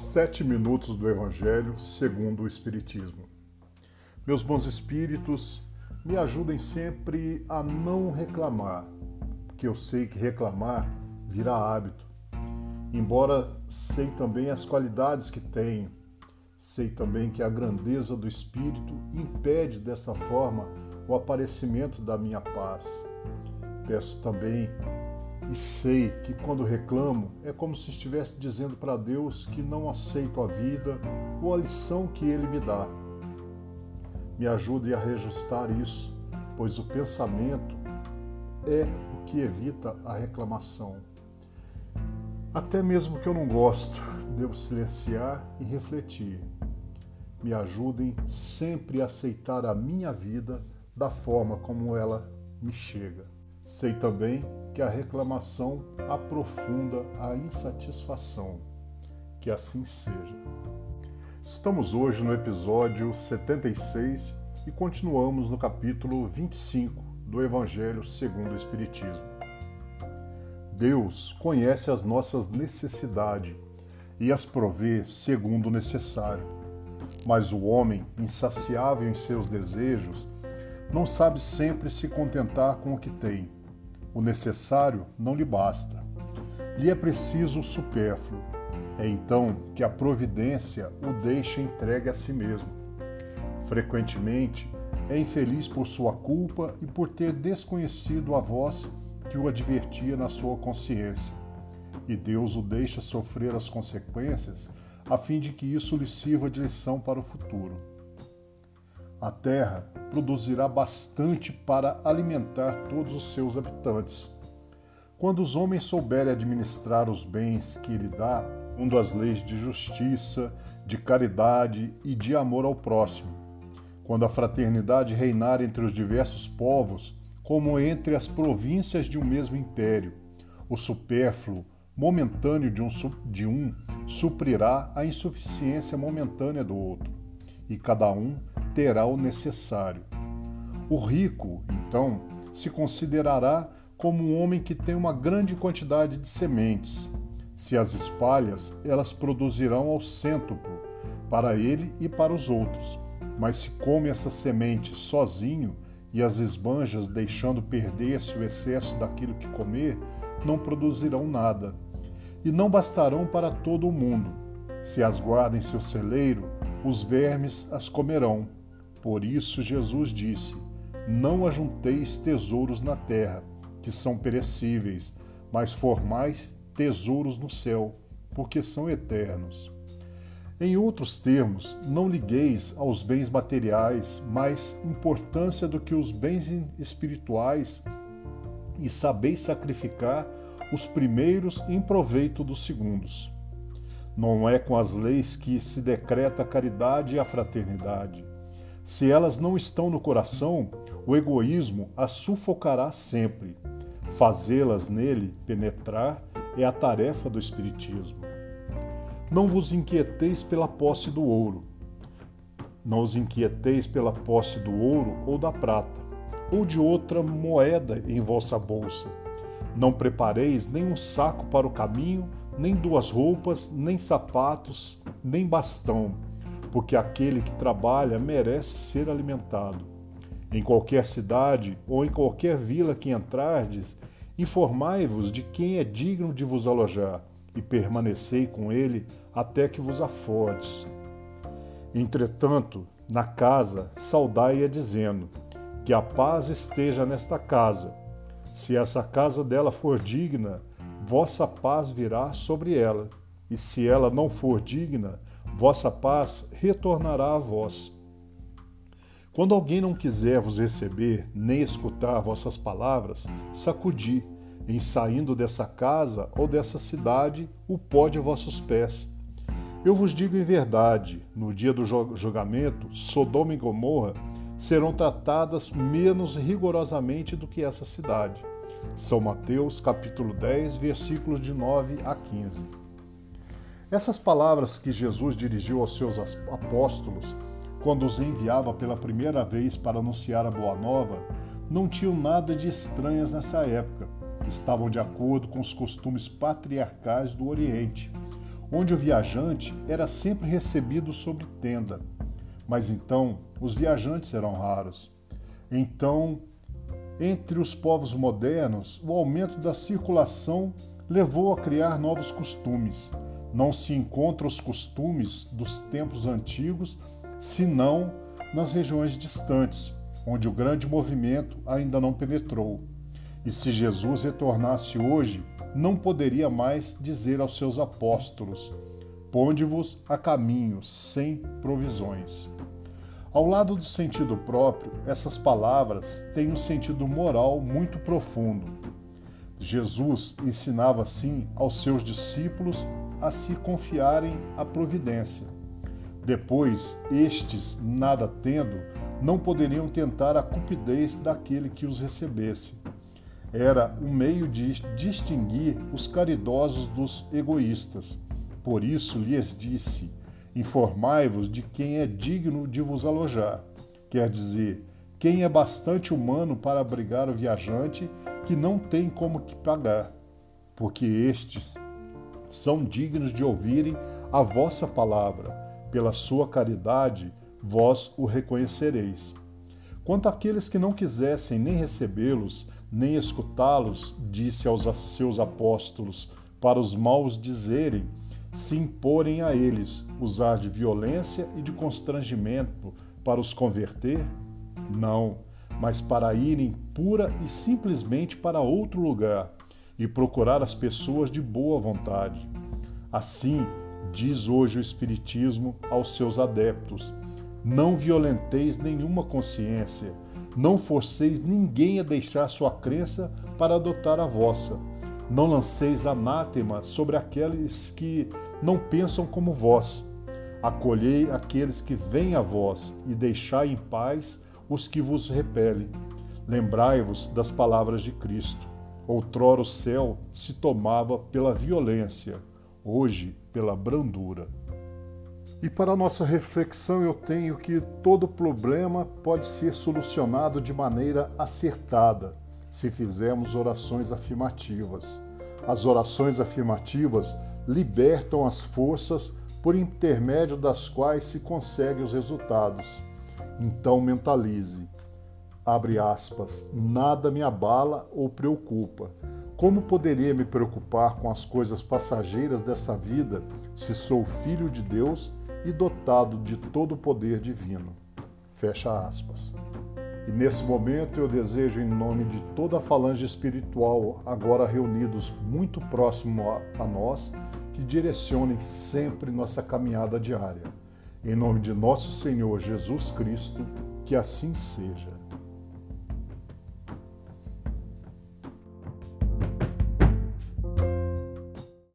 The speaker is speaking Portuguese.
Sete minutos do Evangelho segundo o Espiritismo. Meus bons espíritos, me ajudem sempre a não reclamar, porque eu sei que reclamar virá hábito. Embora sei também as qualidades que tenho, sei também que a grandeza do Espírito impede dessa forma o aparecimento da minha paz. Peço também e sei que quando reclamo é como se estivesse dizendo para Deus que não aceito a vida ou a lição que Ele me dá. Me ajude a reajustar isso, pois o pensamento é o que evita a reclamação. Até mesmo que eu não gosto, devo silenciar e refletir. Me ajudem sempre a aceitar a minha vida da forma como ela me chega. Sei também que a reclamação aprofunda a insatisfação. Que assim seja. Estamos hoje no episódio 76 e continuamos no capítulo 25 do Evangelho segundo o Espiritismo. Deus conhece as nossas necessidades e as provê segundo o necessário. Mas o homem, insaciável em seus desejos, não sabe sempre se contentar com o que tem o necessário não lhe basta. Lhe é preciso o supérfluo. É então que a providência o deixa entregue a si mesmo. Frequentemente, é infeliz por sua culpa e por ter desconhecido a voz que o advertia na sua consciência. E Deus o deixa sofrer as consequências, a fim de que isso lhe sirva de lição para o futuro. A terra produzirá bastante para alimentar todos os seus habitantes. Quando os homens souberem administrar os bens que ele dá, segundo as leis de justiça, de caridade e de amor ao próximo, quando a fraternidade reinar entre os diversos povos, como entre as províncias de um mesmo império, o supérfluo momentâneo de um, de um suprirá a insuficiência momentânea do outro, e cada um terá o necessário. O rico, então, se considerará como um homem que tem uma grande quantidade de sementes. Se as espalhas, elas produzirão ao cêntuplo, para ele e para os outros. Mas se come essas sementes sozinho e as esbanjas deixando perder-se o excesso daquilo que comer, não produzirão nada. E não bastarão para todo o mundo. Se as guarda em seu celeiro, os vermes as comerão por isso Jesus disse: Não ajunteis tesouros na terra, que são perecíveis, mas formais tesouros no céu, porque são eternos. Em outros termos, não ligueis aos bens materiais mais importância do que os bens espirituais e sabeis sacrificar os primeiros em proveito dos segundos. Não é com as leis que se decreta a caridade e a fraternidade. Se elas não estão no coração, o egoísmo as sufocará sempre. Fazê-las nele penetrar é a tarefa do Espiritismo. Não vos inquieteis pela posse do ouro. Não os inquieteis pela posse do ouro ou da prata, ou de outra moeda em vossa bolsa. Não prepareis nem um saco para o caminho, nem duas roupas, nem sapatos, nem bastão porque aquele que trabalha merece ser alimentado. Em qualquer cidade ou em qualquer vila que entrardes, informai-vos de quem é digno de vos alojar, e permanecei com ele até que vos afordes. Entretanto, na casa, saudai-a dizendo: Que a paz esteja nesta casa. Se essa casa dela for digna, vossa paz virá sobre ela, e se ela não for digna, vossa paz retornará a vós. Quando alguém não quiser vos receber, nem escutar vossas palavras, sacudi, em saindo dessa casa ou dessa cidade, o pó de vossos pés. Eu vos digo em verdade: no dia do julgamento, Sodoma e Gomorra serão tratadas menos rigorosamente do que essa cidade. São Mateus capítulo 10, versículos de 9 a 15. Essas palavras que Jesus dirigiu aos seus apóstolos, quando os enviava pela primeira vez para anunciar a Boa Nova, não tinham nada de estranhas nessa época. Estavam de acordo com os costumes patriarcais do Oriente. onde o viajante era sempre recebido sobre tenda. Mas então os viajantes eram raros. Então, entre os povos modernos, o aumento da circulação levou a criar novos costumes. Não se encontram os costumes dos tempos antigos, senão nas regiões distantes, onde o grande movimento ainda não penetrou. E se Jesus retornasse hoje, não poderia mais dizer aos seus apóstolos: Ponde-vos a caminho sem provisões. Ao lado do sentido próprio, essas palavras têm um sentido moral muito profundo. Jesus ensinava assim aos seus discípulos a se confiarem à providência. Depois, estes, nada tendo, não poderiam tentar a cupidez daquele que os recebesse era um meio de distinguir os caridosos dos egoístas. Por isso lhes disse: Informai-vos de quem é digno de vos alojar. Quer dizer, quem é bastante humano para abrigar o viajante que não tem como que pagar, porque estes são dignos de ouvirem a vossa palavra. Pela sua caridade, vós o reconhecereis. Quanto àqueles que não quisessem nem recebê-los, nem escutá-los, disse aos seus apóstolos, para os maus dizerem, se imporem a eles, usar de violência e de constrangimento para os converter? Não, mas para irem pura e simplesmente para outro lugar e procurar as pessoas de boa vontade. Assim, diz hoje o Espiritismo aos seus adeptos: não violenteis nenhuma consciência não forceis ninguém a deixar sua crença para adotar a vossa. Não lanceis anátema sobre aqueles que não pensam como vós. Acolhei aqueles que vêm a vós e deixai em paz os que vos repelem. Lembrai-vos das palavras de Cristo. Outrora o céu se tomava pela violência, hoje pela brandura. E para nossa reflexão, eu tenho que todo problema pode ser solucionado de maneira acertada se fizermos orações afirmativas. As orações afirmativas libertam as forças por intermédio das quais se conseguem os resultados. Então mentalize. Abre aspas. Nada me abala ou preocupa. Como poderia me preocupar com as coisas passageiras dessa vida se sou filho de Deus e dotado de todo o poder divino. Fecha aspas. E nesse momento eu desejo, em nome de toda a falange espiritual, agora reunidos muito próximo a, nós, que direcionem sempre nossa caminhada diária. Em nome de nosso Senhor Jesus Cristo, que assim seja.